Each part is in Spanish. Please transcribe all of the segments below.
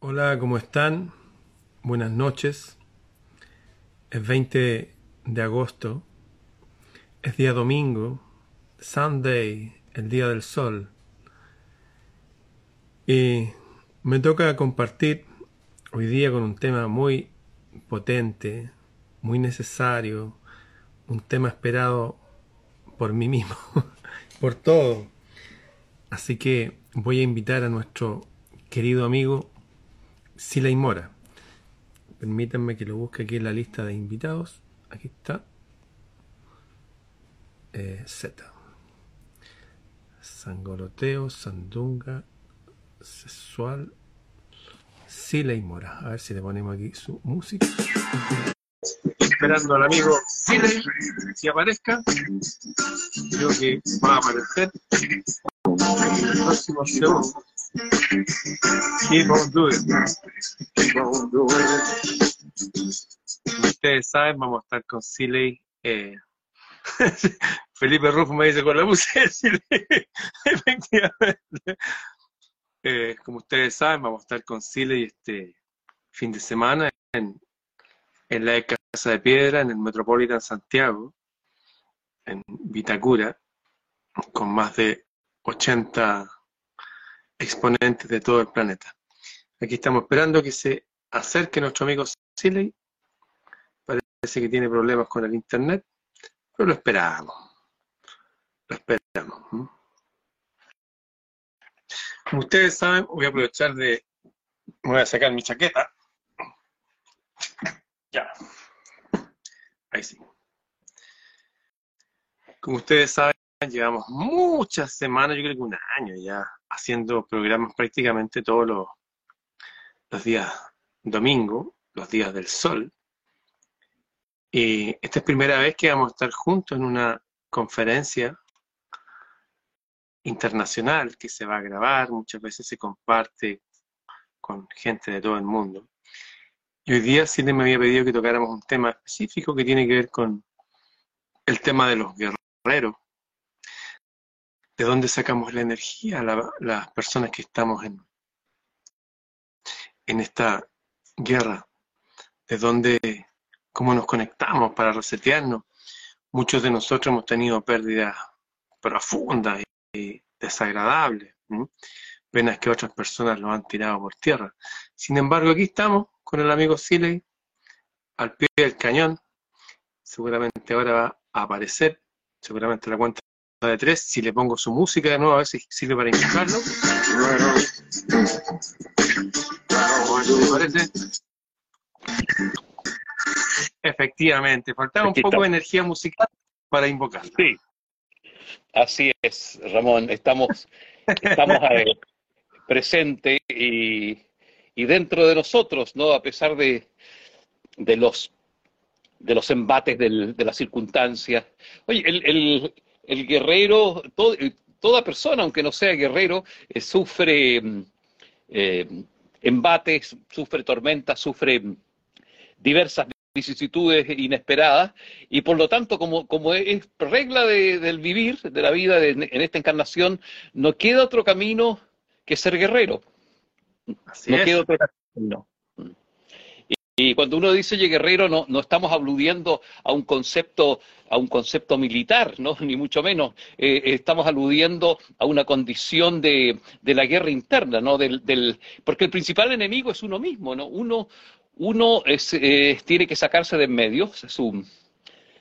Hola, ¿cómo están? Buenas noches. Es 20 de agosto. Es día domingo. Sunday, el día del sol. Y me toca compartir hoy día con un tema muy potente, muy necesario, un tema esperado por mí mismo, por todo. Así que voy a invitar a nuestro querido amigo Siley Mora. Permítanme que lo busque aquí en la lista de invitados. Aquí está. Eh, Z. Sangoloteo, Sandunga, Sexual, Siley Mora. A ver si le ponemos aquí su música. Esperando al amigo Siley, si aparezca. Creo que va a aparecer el próximo show. Keep on doing Keep on doing ustedes saben, vamos a estar con Siley. Eh, Felipe Rufo me dice con la música de Siley. Efectivamente. Eh, como ustedes saben, vamos a estar con Siley este fin de semana en, en la Casa de Piedra, en el Metropolitan Santiago, en Vitacura, con más de 80 exponentes de todo el planeta. Aquí estamos esperando que se acerque nuestro amigo Siley. Parece que tiene problemas con el internet, pero lo esperamos. Lo esperamos. Como ustedes saben, voy a aprovechar de. Voy a sacar mi chaqueta. Ya. Ahí sí. Como ustedes saben, llevamos muchas semanas, yo creo que un año ya, haciendo programas prácticamente todos los, días domingo, los días del sol. Y esta es primera vez que vamos a estar juntos en una conferencia internacional que se va a grabar, muchas veces se comparte con gente de todo el mundo. Y hoy día sí me había pedido que tocáramos un tema específico que tiene que ver con el tema de los guerreros de dónde sacamos la energía, las personas que estamos en, en esta guerra, de dónde, cómo nos conectamos para resetearnos. Muchos de nosotros hemos tenido pérdidas profundas y desagradables, penas que otras personas lo han tirado por tierra. Sin embargo, aquí estamos con el amigo Siley al pie del cañón. Seguramente ahora va a aparecer, seguramente la cuenta de tres, si le pongo su música de nuevo, a ver si sirve para indicarlo. Efectivamente, faltaba un poco de energía musical para invocar. Sí, así es, Ramón. Estamos, estamos presentes y, y, dentro de nosotros, ¿no? A pesar de, de los de los embates del, de las circunstancias. Oye, el, el, el guerrero, eh, toda persona, aunque no sea guerrero, eh, sufre mm, eh, embates, sufre tormentas, sufre mm, diversas vicisitudes inesperadas y por lo tanto como, como es regla del vivir, de la vida en esta encarnación, no queda otro camino que ser guerrero. no queda otro camino. Y cuando uno dice oye, guerrero, no, no estamos aludiendo a un concepto, a un concepto militar, ¿no? ni mucho menos. Eh, estamos aludiendo a una condición de, de la guerra interna, ¿no? Del, del, porque el principal enemigo es uno mismo, ¿no? Uno, uno es, eh, tiene que sacarse de en medio, su,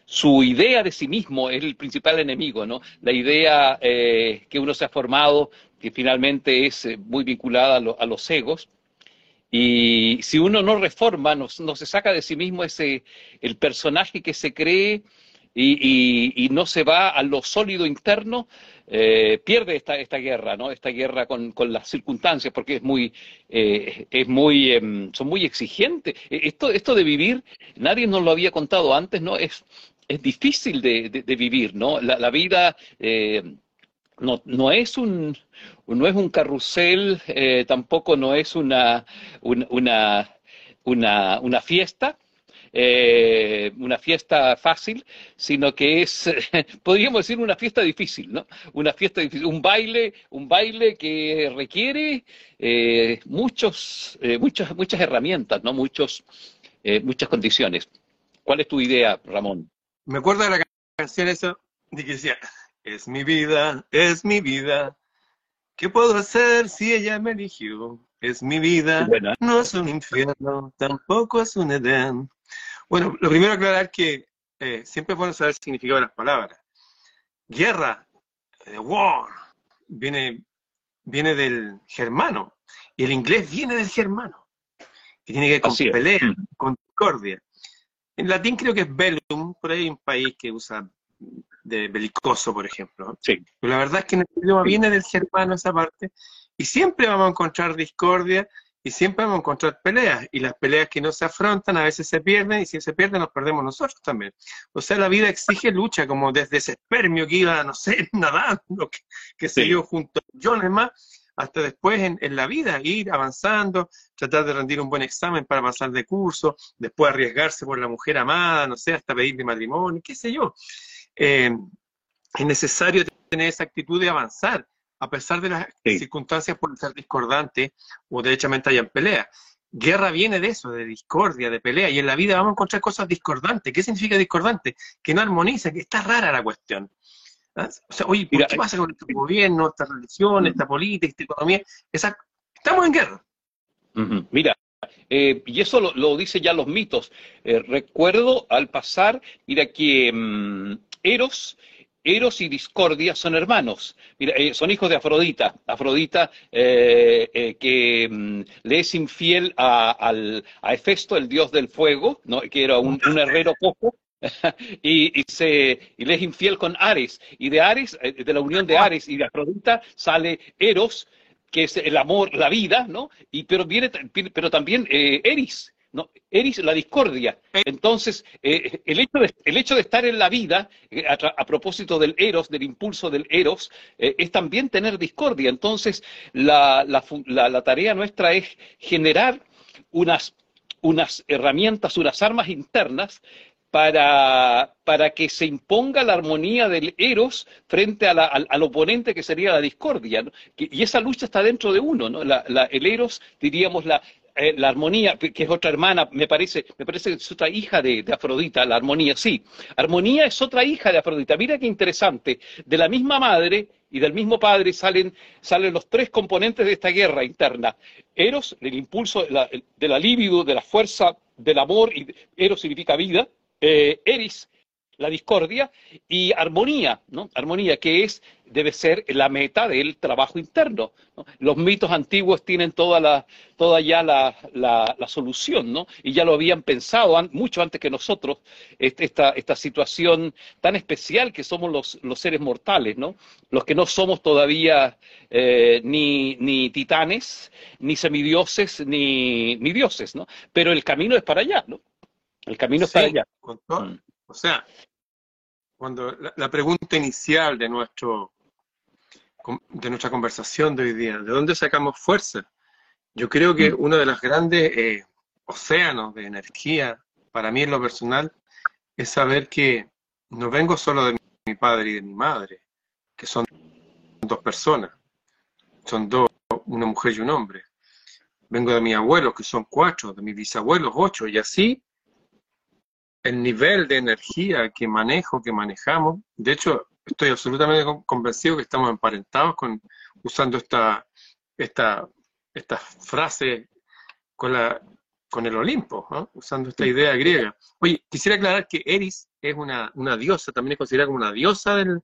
su idea de sí mismo es el principal enemigo, ¿no? La idea eh, que uno se ha formado, que finalmente es muy vinculada a, a los egos, y si uno no reforma, no, se saca de sí mismo ese, el personaje que se cree y, no se va a lo sólido interno, eh, pierde esta, esta guerra, ¿no? Esta guerra con, con las circunstancias, porque es muy, eh, es muy, em, son muy exigentes. E, esto, esto de vivir, nadie nos lo había contado antes, ¿no? Es, es difícil de, de, vivir, ¿no? La, la vida eh, no, no, es un, no es un carrusel, eh, tampoco no es una, una, una, una fiesta, eh, una fiesta fácil, sino que es, podríamos decir, una fiesta difícil, ¿no? Una fiesta difícil, un baile, un baile que requiere eh, muchos, eh, muchas, herramientas, ¿no? Muchos, muchas condiciones. ¿Cuál es tu idea, Ramón? Me acuerdo de la canción esa de es mi vida, es mi vida, ¿qué puedo hacer si ella me eligió? Es mi vida, no es un infierno, tampoco es un Edén. Bueno, lo primero aclarar que eh, siempre es bueno saber el significado de las palabras. Guerra, eh, war, viene, viene del germano, y el inglés viene del germano, que tiene que ver con pelea, con discordia. En latín creo que es bellum, por ahí hay un país que usa de belicoso, por ejemplo. Sí. Pero la verdad es que en el idioma viene del germano esa parte, y siempre vamos a encontrar discordia y siempre vamos a encontrar peleas. Y las peleas que no se afrontan a veces se pierden y si se pierden nos perdemos nosotros también. O sea, la vida exige lucha, como desde ese espermio que iba, no sé, nadando, que, que se dio junto a millones más, hasta después en, en, la vida, ir avanzando, tratar de rendir un buen examen para pasar de curso, después arriesgarse por la mujer amada, no sé, hasta pedirle matrimonio, qué sé yo. Eh, es necesario tener esa actitud de avanzar a pesar de las circunstancias por ser discordantes o derechamente hayan peleas. Guerra viene de eso, de discordia, de pelea, y en la vida vamos a encontrar cosas discordantes. ¿Qué significa discordante? Que no armoniza, que está rara la cuestión. ¿Ah? O sea, oye, ¿qué pasa con este gobierno, esta religión, esta política, esta economía? Estamos en guerra. Mira, eh, y eso lo, dicen ya los mitos. Eh, recuerdo al pasar, mira que mm, Eros Eros y Discordia son hermanos, Mira, eh, son hijos de Afrodita. Afrodita eh, eh, que mm, le es infiel a, al, a, el dios del fuego, ¿no? que era un, herrero poco, y, se, y le es infiel con Ares. Y de Ares, de la unión de Ares y de Afrodita, sale Eros, que es el amor, la vida, ¿no? Y, pero, viene, pero también Eris, ¿no? Eris, la discordia. Eh. Entonces, eh, el, hecho de, el hecho de estar en la vida, eh, a, propósito del eros, del impulso del eros, es también tener discordia. Entonces, la, la, tarea nuestra es generar unas, unas herramientas, unas armas internas para, para, que se imponga la armonía del eros frente al, al, oponente que sería la discordia. Y esa lucha está dentro de uno. ¿no? el eros, diríamos, la, eh, la armonía, que es otra hermana, me parece, me parece que es otra hija de, Afrodita, la armonía, sí. Armonía es otra hija de Afrodita. Mira qué interesante. De la misma madre y del mismo padre salen, salen los tres componentes de esta guerra interna. Eros, el impulso de la, de la libido, de la fuerza, del amor, y Eros significa vida. Eh, Eris, la discordia, y armonía, ¿no? Armonía, que es, debe ser la meta del trabajo interno. Los mitos antiguos tienen toda, la, toda ya la, la, solución, ¿no? Y ya lo habían pensado mucho antes que nosotros, este, esta, esta situación tan especial que somos los, los seres mortales, ¿no? Los que no somos todavía eh, ni, ni titanes, ni semidioses, ni, ni dioses, ¿no? Pero el camino es para allá, ¿no? El camino es para allá. O sea, cuando la, pregunta inicial de, nuestro, de nuestra conversación de hoy día, ¿de dónde sacamos fuerza? Yo creo que mm. uno de los grandes eh, océanos de energía, para mí en lo personal, es saber que no vengo solo de mi padre y de mi madre, que son dos personas, son dos, una mujer y un hombre. Vengo de mis abuelos, que son cuatro, de mis bisabuelos, ocho, y así el nivel de energía que manejo, que manejamos, de hecho, estoy absolutamente convencido que estamos emparentados con usando esta, esta, esta frase con, la, con el Olimpo, usando esta idea griega. Oye, quisiera aclarar que Eris es una, una diosa, también es considerada como una diosa del,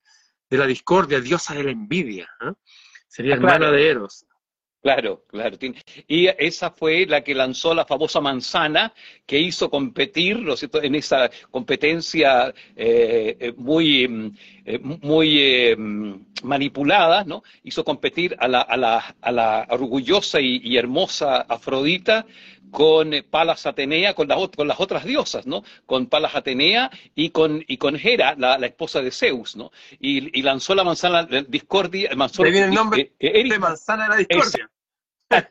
de la discordia, diosa de la envidia. Sería ah, hermana de Eros. Claro, claro. Y esa fue la que lanzó la famosa manzana que hizo competir, ¿no en esa competencia eh, eh, muy, mm, eh, muy manipulada, ¿no? Hizo competir a la, a la, a la orgullosa y, hermosa Afrodita con Palas Atenea, con, con, las otras diosas, ¿no? Con Palas Atenea y con, y con Hera, la, esposa de Zeus, ¿no? Y, lanzó la manzana discordia. Lanzó, viene el nombre de manzana de la discordia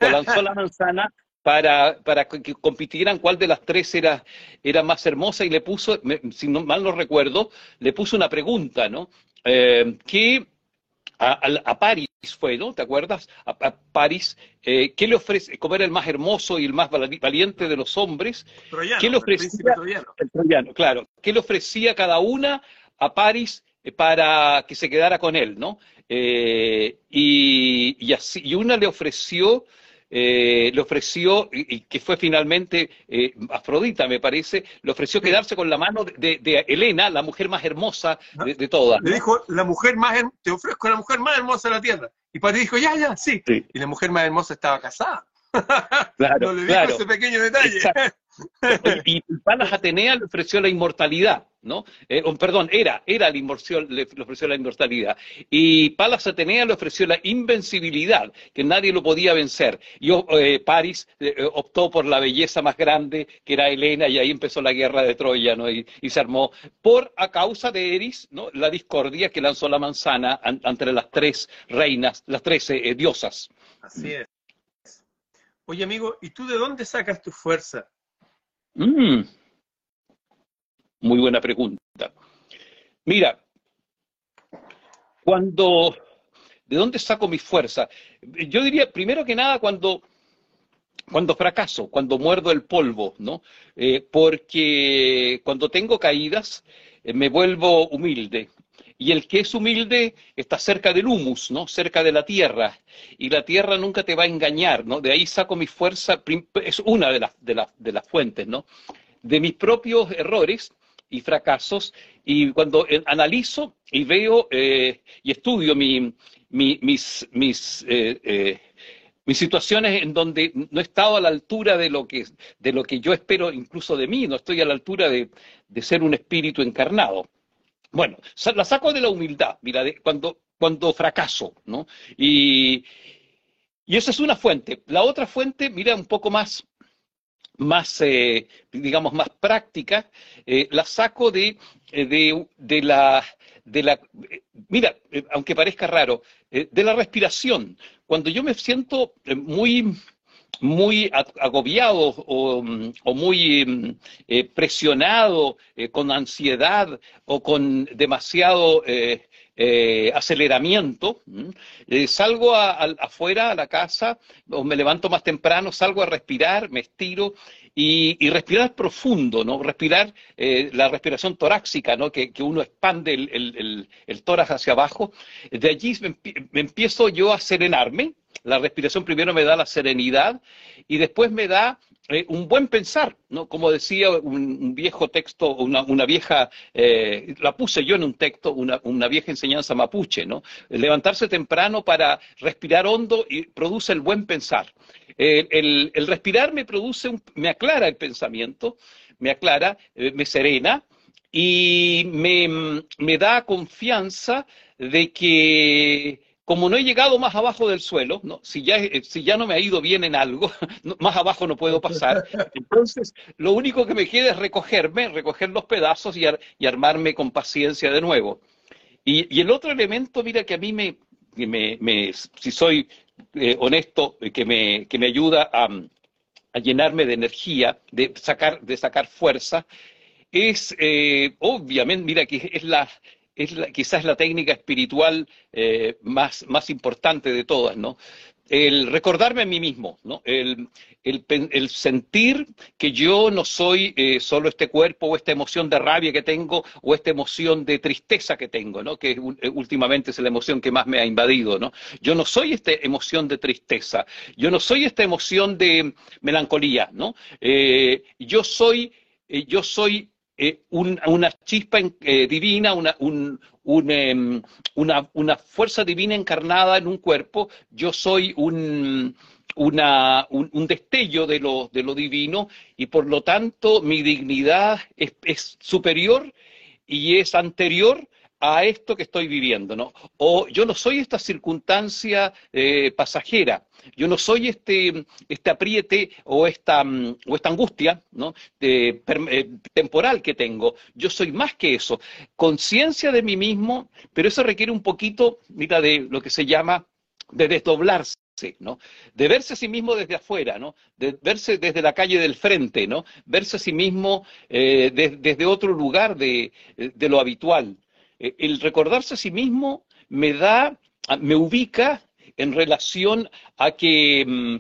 lanzó la manzana para, para que compitieran cuál de las tres era, era más hermosa y le puso, si no, mal no recuerdo, le puso una pregunta, ¿no? Eh, que a, a, París fue, ¿no? ¿Te acuerdas? A, París, eh, ¿qué le ofrece, como era el más hermoso y el más valiente de los hombres? ¿Qué le ofrecía? El troyano, claro. ¿Qué le ofrecía cada una a París para que se quedara con él, ¿no? Eh, y, y, así, y una le ofreció eh, le ofreció, y, que fue finalmente eh, Afrodita, me parece, le ofreció quedarse con la mano de, de Helena, la mujer más hermosa de, todas. Le dijo, la mujer más, te ofrezco la mujer más hermosa de la tierra. Y Pati dijo, ya, ya, sí. Y la mujer más hermosa estaba casada. Claro, no le dijo ese pequeño detalle. Y Palas Atenea le ofreció la inmortalidad. ¿no? Eh, perdón, era, era la inmortal, le, ofreció la inmortalidad. Y Palas Atenea le ofreció la invencibilidad, que nadie lo podía vencer. Y eh, París eh, optó por la belleza más grande, que era Helena, y ahí empezó la guerra de Troya, ¿no? Y, se armó por, a causa de Eris, ¿no? La discordia que lanzó la manzana entre las tres reinas, las tres diosas. Así es. Oye, amigo, ¿y tú de dónde sacas tu fuerza? Mm. Muy buena pregunta. Mira, cuando, ¿de dónde saco mi fuerza? Yo diría, primero que nada, cuando, cuando fracaso, cuando muerdo el polvo, ¿no? Eh, porque cuando tengo caídas, eh, me vuelvo humilde. Y el que es humilde está cerca del humus, ¿no? Cerca de la tierra. Y la tierra nunca te va a engañar, ¿no? De ahí saco mi fuerza, es una de las, de fuentes, ¿no? De mis propios errores y fracasos, y cuando eh, analizo y veo eh, y estudio mi, mis, mis, eh, mis situaciones en donde no he estado a la altura de lo, que, de lo que yo espero incluso de mí, no estoy a la altura de ser un espíritu encarnado. Bueno, la saco de la humildad, mira, de, cuando, cuando fracaso, ¿no? Y, y esa es una fuente. La otra fuente, mira, un poco más más, eh, digamos, más práctica, eh, la saco de, eh, de, de, la, de la, mira, aunque parezca raro, de la respiración. Cuando yo me siento muy, muy agobiado o, o muy presionado, con ansiedad o con demasiado eh, aceleramiento, eh, salgo afuera a la casa o me levanto más temprano, salgo a respirar, me estiro y, respirar profundo, ¿no? Respirar eh, la respiración torácica, ¿no? Que, uno expande el, el, tórax hacia abajo. De allí me empiezo yo a serenarme. La respiración primero me da la serenidad y después me da eh, un buen pensar, ¿no? Como decía un, viejo texto, una, una vieja, eh, la puse yo en un texto, una, una, vieja enseñanza mapuche, ¿no? Levantarse temprano para respirar hondo y produce el buen pensar. El, respirar me produce, un, me aclara el pensamiento, me aclara, eh, me serena y me, me da confianza de que como no he llegado más abajo del suelo, ¿no? Si, ya, eh, si ya no me ha ido bien en algo, más abajo no puedo pasar. Entonces, lo único que me queda es recogerme, recoger los pedazos y, y armarme con paciencia de nuevo. Y, y, el otro elemento, mira, que a mí me, me, me si soy eh, honesto, que me, que me ayuda a, llenarme de energía, de sacar, de sacar fuerza, es eh, obviamente, mira, que es la, es quizás la técnica espiritual eh, más, más importante de todas, ¿no? El recordarme a mí mismo, ¿no? El, el, sentir que yo no soy eh, solo este cuerpo o esta emoción de rabia que tengo o esta emoción de tristeza que tengo, ¿no? Que eh, últimamente es la emoción que más me ha invadido, ¿no? Yo no soy esta emoción de tristeza, yo no soy esta emoción de melancolía, ¿no? yo soy, yo soy eh, una chispa eh, divina, una, un, em, una, una, fuerza divina encarnada en un cuerpo, yo soy un, una, un, destello de lo, de lo, divino y por lo tanto mi dignidad es, es superior y es anterior a esto que estoy viviendo, ¿no? O yo no soy esta circunstancia eh, pasajera, yo no soy este, este apriete o esta, mm, o esta angustia ¿no? Eh, temporal que tengo. Yo soy más que eso. Conciencia de mí mismo, pero eso requiere un poquito, mira, de lo que se llama de desdoblarse ¿no? De verse a sí mismo desde afuera, ¿no? De verse desde la calle del frente, ¿no? Verse a sí mismo eh, desde otro lugar de, lo habitual. Eh, el recordarse a sí mismo me da, me ubica en relación a que, mm,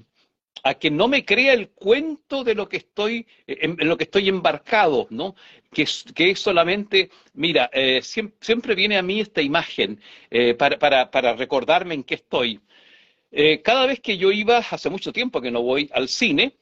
a que no me crea el cuento de lo que estoy, en, lo que estoy embarcado, ¿no? Que, que es solamente, mira, eh, siempre, viene a mí esta imagen para, para, para recordarme en qué estoy. Eh, cada vez que yo iba, hace mucho tiempo que no voy al cine,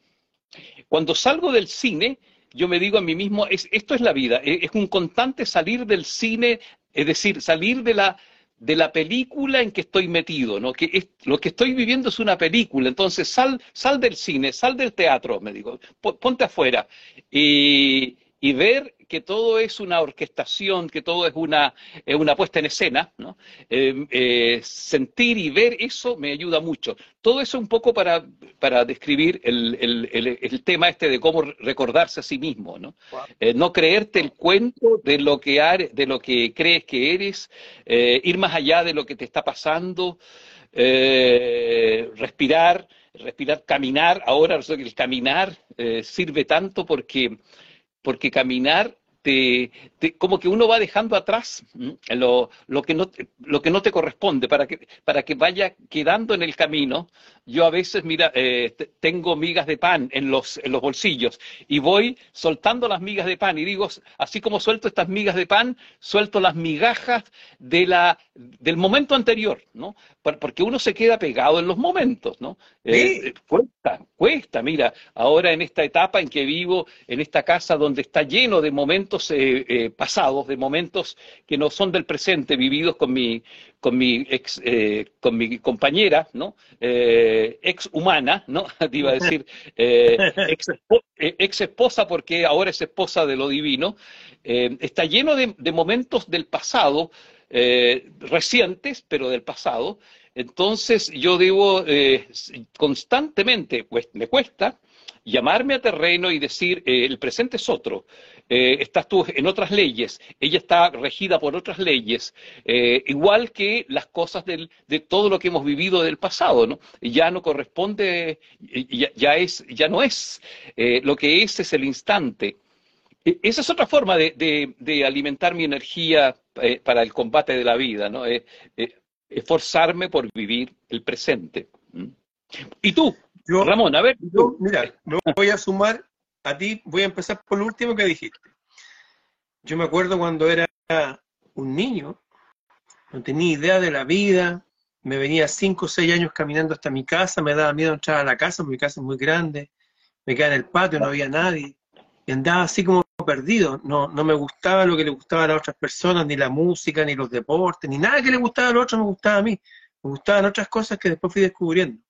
cuando salgo del cine, yo me digo a mí mismo, esto es la vida, e, es un constante salir del cine, es decir, salir de la, de la película en que estoy metido, ¿no? Que lo que estoy viviendo es una película, entonces sal, sal del cine, sal del teatro, me digo, ponte afuera. Y, y ver que todo es una orquestación, que todo es una, una puesta en escena, ¿no? Eh, eh, sentir y ver eso me ayuda mucho. Todo eso un poco para, para describir el, el, el, tema este de cómo recordarse a sí mismo, ¿no? Eh, no creerte el cuento de lo que, de lo que crees que eres, ir más allá de lo que te está pasando, respirar, respirar, caminar. Ahora el caminar sirve tanto porque porque caminar te, como que uno va dejando atrás lo, lo, que no, lo que no te corresponde para que, para que vaya quedando en el camino. Yo a veces, mira, eh, tengo migas de pan en los, en los bolsillos y voy soltando las migas de pan y digo, así como suelto estas migas de pan, suelto las migajas de la, del momento anterior, ¿no? Porque uno se queda pegado en los momentos, ¿no? Eh, cuesta, cuesta, mira, ahora en esta etapa en que vivo, en esta casa donde está lleno de momentos, eh, eh, pasados, de momentos que no son del presente, vividos con mi, con mi, ex, eh, con mi compañera, ¿no? ex humana, ¿no? iba a decir, ex, esposa porque ahora es esposa de lo divino, está lleno de, de, momentos del pasado, recientes, pero del pasado. Entonces yo debo constantemente, pues, me cuesta, llamarme a terreno y decir, el presente es otro, eh, estás tú en otras leyes, ella está regida por otras leyes, eh, igual que las cosas de todo lo que hemos vivido del pasado, ¿no? Ya no corresponde, ya, es, ya no es, eh, lo que es es el instante. E, esa es otra forma de, alimentar mi energía para el combate de la vida, ¿no? esforzarme por vivir el presente. ¿Y tú, Ramón? A ver. mira, me voy a sumar a ti voy a empezar por lo último que dijiste. Yo me acuerdo cuando era un niño, no tenía idea de la vida, me venía cinco o seis años caminando hasta mi casa, me daba miedo entrar a la casa, porque mi casa es muy grande, me quedaba en el patio, no había nadie, y andaba así como perdido, no, no me gustaba lo que le gustaba a las otras personas, ni la música, ni los deportes, ni nada que le gustaba a los otros me gustaba a mí, me gustaban otras cosas que después fui descubriendo.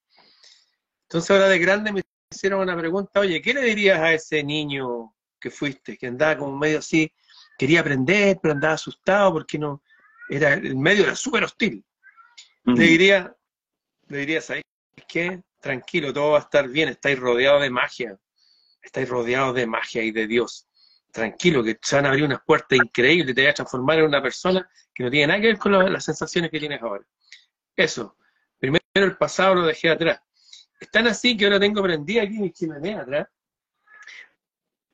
Entonces ahora de grande me hicieron una pregunta, oye, ¿qué le dirías a ese niño que fuiste, que andaba como medio así, quería aprender, pero andaba asustado porque no, era, el medio era súper hostil? Le diría, le diría, ¿sabes qué? Tranquilo, todo va a estar bien, estáis rodeados de magia, estáis rodeados de magia y de Dios. Tranquilo, que se van a abrir unas puertas increíbles, te vas a transformar en una persona que no tiene nada que ver con las sensaciones que tienes ahora. Eso. Primero el pasado lo dejé atrás están así que ahora tengo prendida aquí mi chimenea atrás.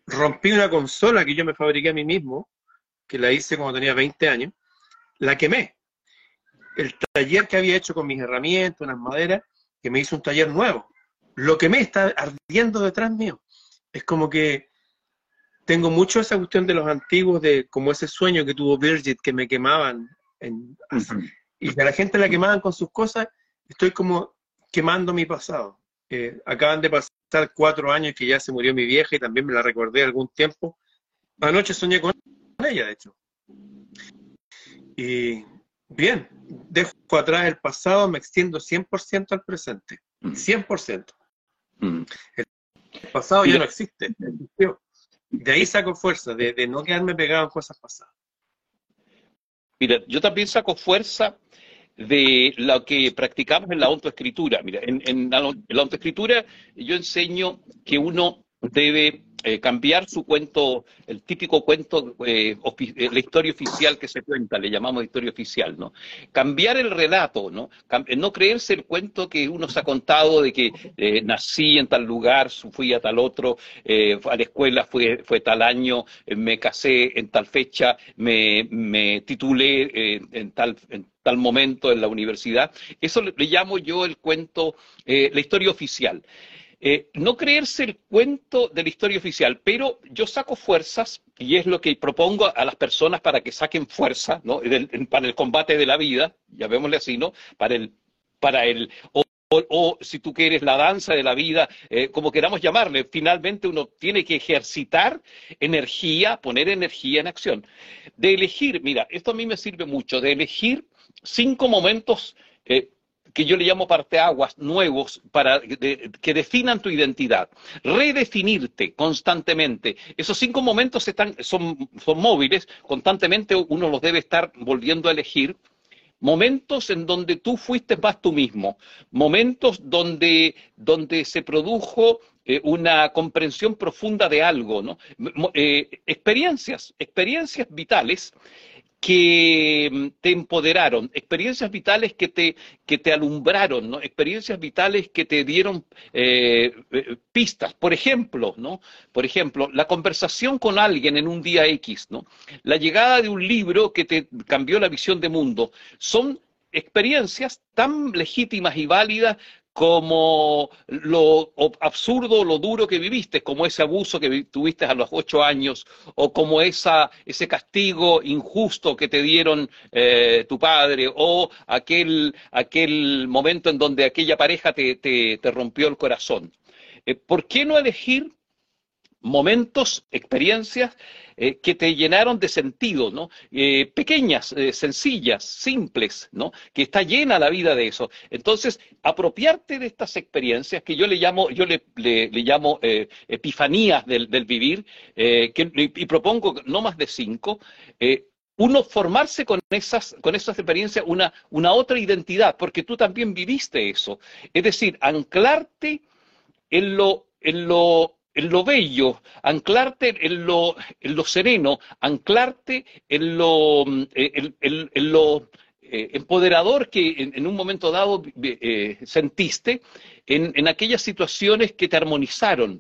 Rompí una consola que yo me fabriqué a mí mismo, que la hice cuando tenía 20 años. La quemé. El taller que había hecho con mis herramientas, unas maderas, que me hizo un taller nuevo. Lo quemé, está ardiendo detrás mío. Es como que tengo mucho esa cuestión de los antiguos, de como ese sueño que tuvo Birgit, que me quemaban. Y que a la gente la quemaban con sus cosas. Estoy como quemando mi pasado. Eh, acaban de pasar cuatro años que ya se murió mi vieja y también me la recordé algún tiempo. Anoche soñé con ella, de hecho. Y bien, dejo atrás el pasado, me extiendo 100% al presente. 100%. Mm. mm. El pasado ya no existe. De ahí saco fuerza, de, de no quedarme pegado en cosas pasadas. Mira, yo también saco fuerza de lo que practicamos en la autoescritura. Mira, en, la, autoescritura yo enseño que uno debe eh, cambiar su cuento, el típico cuento, eh, eh, la historia oficial que se cuenta, le llamamos historia oficial, ¿no? Cambiar el relato, ¿no? no creerse el cuento que uno se ha contado de que nací en tal lugar, fui a tal otro, a la escuela fue, fue tal año, me casé en tal fecha, me, me titulé en tal... En tal momento en la universidad. Eso le, llamo yo el cuento, la historia oficial. Eh, no creerse el cuento de la historia oficial, pero yo saco fuerzas, y es lo que propongo a las personas para que saquen fuerza, ¿no? para el combate de la vida, llamémosle así, ¿no? Para el, para el, o, si tú quieres la danza de la vida, eh, como queramos llamarle, finalmente uno tiene que ejercitar energía, poner energía en acción. De elegir, mira, esto a mí me sirve mucho, de elegir cinco momentos eh, que yo le llamo parteaguas nuevos para que definan tu identidad. Redefinirte constantemente. Esos cinco momentos están, son, son móviles, constantemente uno los debe estar volviendo a elegir. Momentos en donde tú fuiste más tú mismo, momentos donde, donde se produjo eh, una comprensión profunda de algo, ¿no? Eh, experiencias, experiencias vitales que mm, te empoderaron, experiencias vitales que te, que te alumbraron, ¿no? experiencias vitales que te dieron eh, eh, pistas. Por ejemplo, ¿no? Por ejemplo, la conversación con alguien en un día X, ¿no? La llegada de un libro que te cambió la visión de mundo. Son experiencias tan legítimas y válidas como lo absurdo, lo duro que viviste, como ese abuso que tuviste a los ocho años, o como esa, ese castigo injusto que te dieron eh, tu padre, o aquel, aquel momento en donde aquella pareja te, te, rompió el corazón. Eh, ¿Por qué no elegir momentos, experiencias eh, que te llenaron de sentido, ¿no? Eh, pequeñas, eh, sencillas, simples, ¿no? Que está llena la vida de eso. Entonces, apropiarte de estas experiencias que yo le llamo, yo le, le, llamo epifanías del, del vivir, y propongo no más de cinco, uno formarse con esas, con esas experiencias una, una otra identidad, porque tú también viviste eso. Es decir, anclarte en lo, en lo en lo bello, anclarte en lo, en lo sereno, anclarte en lo, eh, en, lo eh, empoderador que en, un momento dado eh, sentiste en, en, aquellas situaciones que te armonizaron.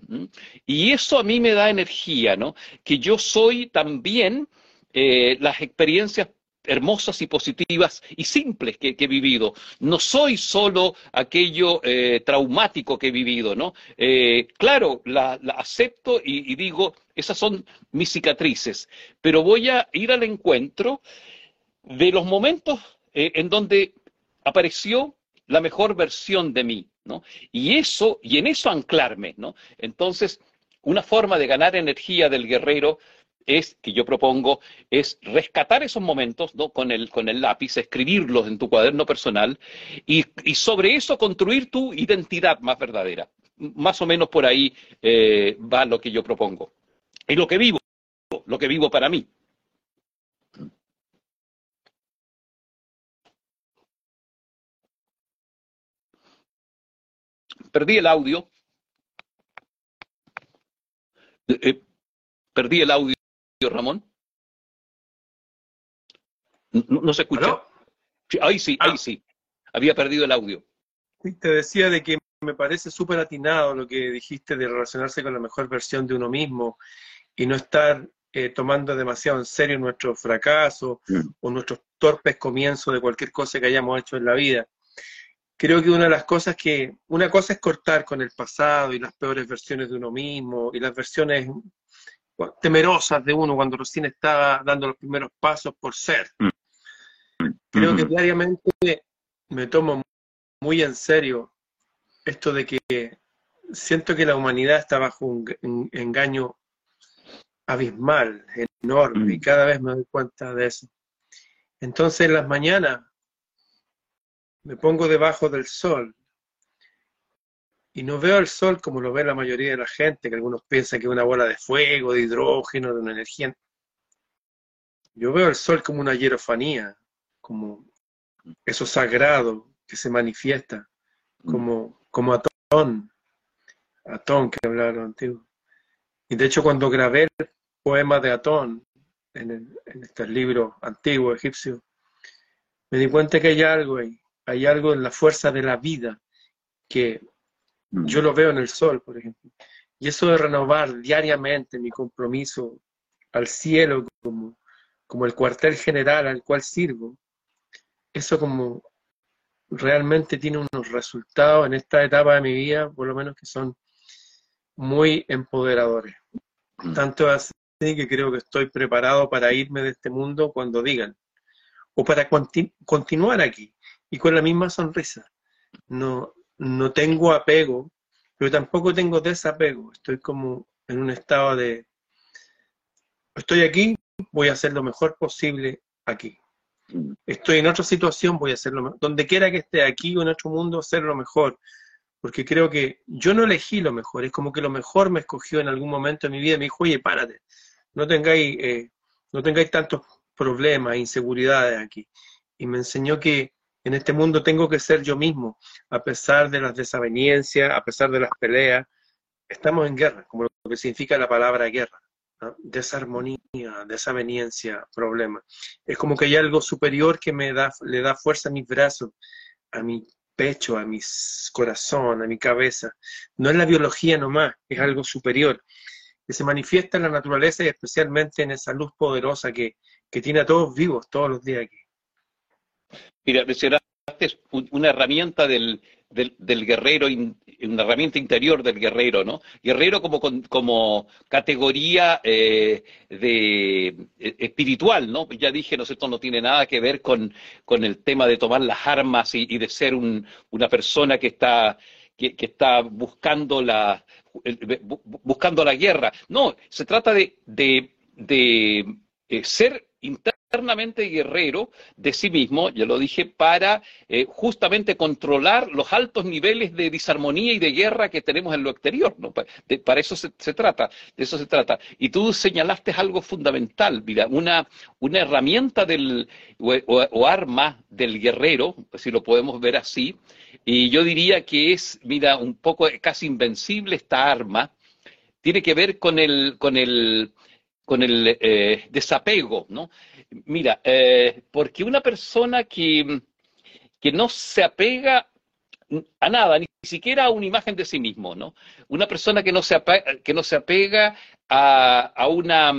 Y eso a mí me da energía, ¿no? Que yo soy también las experiencias hermosas y positivas y simples que, he vivido. No soy solo aquello eh, traumático que he vivido, ¿no? Eh, claro, la, acepto y, digo, esas son mis cicatrices, pero voy a ir al encuentro de los momentos eh, en donde apareció la mejor versión de mí, ¿no? Y eso, y en eso anclarme, ¿no? Entonces, una forma de ganar energía del guerrero es, que yo propongo, es rescatar esos momentos ¿no? con, el, con el lápiz, escribirlos en tu cuaderno personal y, sobre eso construir tu identidad más verdadera. Más o menos por ahí eh, va lo que yo propongo. Y lo que vivo, lo que vivo para mí. Perdí el audio. Eh, eh, perdí el audio Ramón? ¿No, se escucha? Ahí sí, ahí ah. sí. Había perdido el audio. Te decía de que me parece súper atinado lo que dijiste de relacionarse con la mejor versión de uno mismo y no estar eh, tomando demasiado en serio nuestro fracaso mm. o nuestros torpes comienzos de cualquier cosa que hayamos hecho en la vida. Creo que una de las cosas que, una cosa es cortar con el pasado y las peores versiones de uno mismo y las versiones temerosas de uno cuando recién estaba dando los primeros pasos por ser. Mm. Creo que mm. diariamente me tomo muy en serio esto de que siento que la humanidad está bajo un, engaño abismal, enorme, y mm. cada vez me doy cuenta de eso. Entonces en las mañanas me pongo debajo del sol y no veo el sol como lo ve la mayoría de la gente, que algunos piensan que es una bola de fuego, de hidrógeno, de una energía. Yo veo el sol como una hierofanía, como eso sagrado que se manifiesta, como, como Atón, Atón que hablaron antiguo. Y de hecho cuando grabé el poema de Atón en, este libro antiguo egipcio, me di cuenta que hay algo ahí, hay algo en la fuerza de la vida que mm. Yo lo veo en el sol, por ejemplo. Y eso de renovar diariamente mi compromiso al cielo como, como el cuartel general al cual sirvo, eso como realmente tiene unos resultados en esta etapa de mi vida, por lo menos que son muy empoderadores. Tanto así que creo que estoy preparado para irme de este mundo cuando digan, o para continuar aquí y con la misma sonrisa. No, no tengo apego, pero tampoco tengo desapego. Estoy como en un estado de, estoy aquí, voy a hacer lo mejor posible aquí. Estoy en otra situación, voy a hacerlo mejor. Donde quiera que esté aquí o en otro mundo, hacer lo mejor. Porque creo que yo no elegí lo mejor, es como que lo mejor me escogió en algún momento de mi vida y me dijo, oye, párate, no tengáis, eh, no tengáis tantos problemas, inseguridades aquí. Y me enseñó que en este mundo tengo que ser yo mismo, a pesar de las desavenencias, a pesar de las peleas. Estamos en guerra, como lo que significa la palabra guerra. Desarmonía, desaveniencia, problema. Es como que hay algo superior que me da, le da fuerza a mis brazos, a mi pecho, a mi corazón, a mi cabeza. No es la biología nomás, es algo superior que se manifiesta en la naturaleza y especialmente en esa luz poderosa que, tiene a todos vivos todos los días aquí. Mira, mencionaste una herramienta del, del, guerrero, una herramienta interior del guerrero, ¿no? Guerrero como, como categoría eh, de, eh, espiritual, ¿no? Ya dije, ¿no sé, esto no tiene nada que ver con, con el tema de tomar las armas y, de ser una persona que está que, está buscando la, buscando la guerra. No, se trata de, de, de eh, ser internamente guerrero de sí mismo, ya lo dije, para eh, justamente controlar los altos niveles de disarmonía y de guerra que tenemos en lo exterior. ¿no? para eso se, trata, de eso se trata. Y tú señalaste algo fundamental, mira, una, una herramienta del, o, arma del guerrero, si lo podemos ver así, y yo diría que es, mira, un poco casi invencible esta arma, tiene que ver con el, con el, con el eh, desapego, ¿no? Mira, eh, porque una persona que, que no se apega a nada, ni siquiera a una imagen de sí mismo, ¿no? Una persona que no se apega, que no se apega a, a una,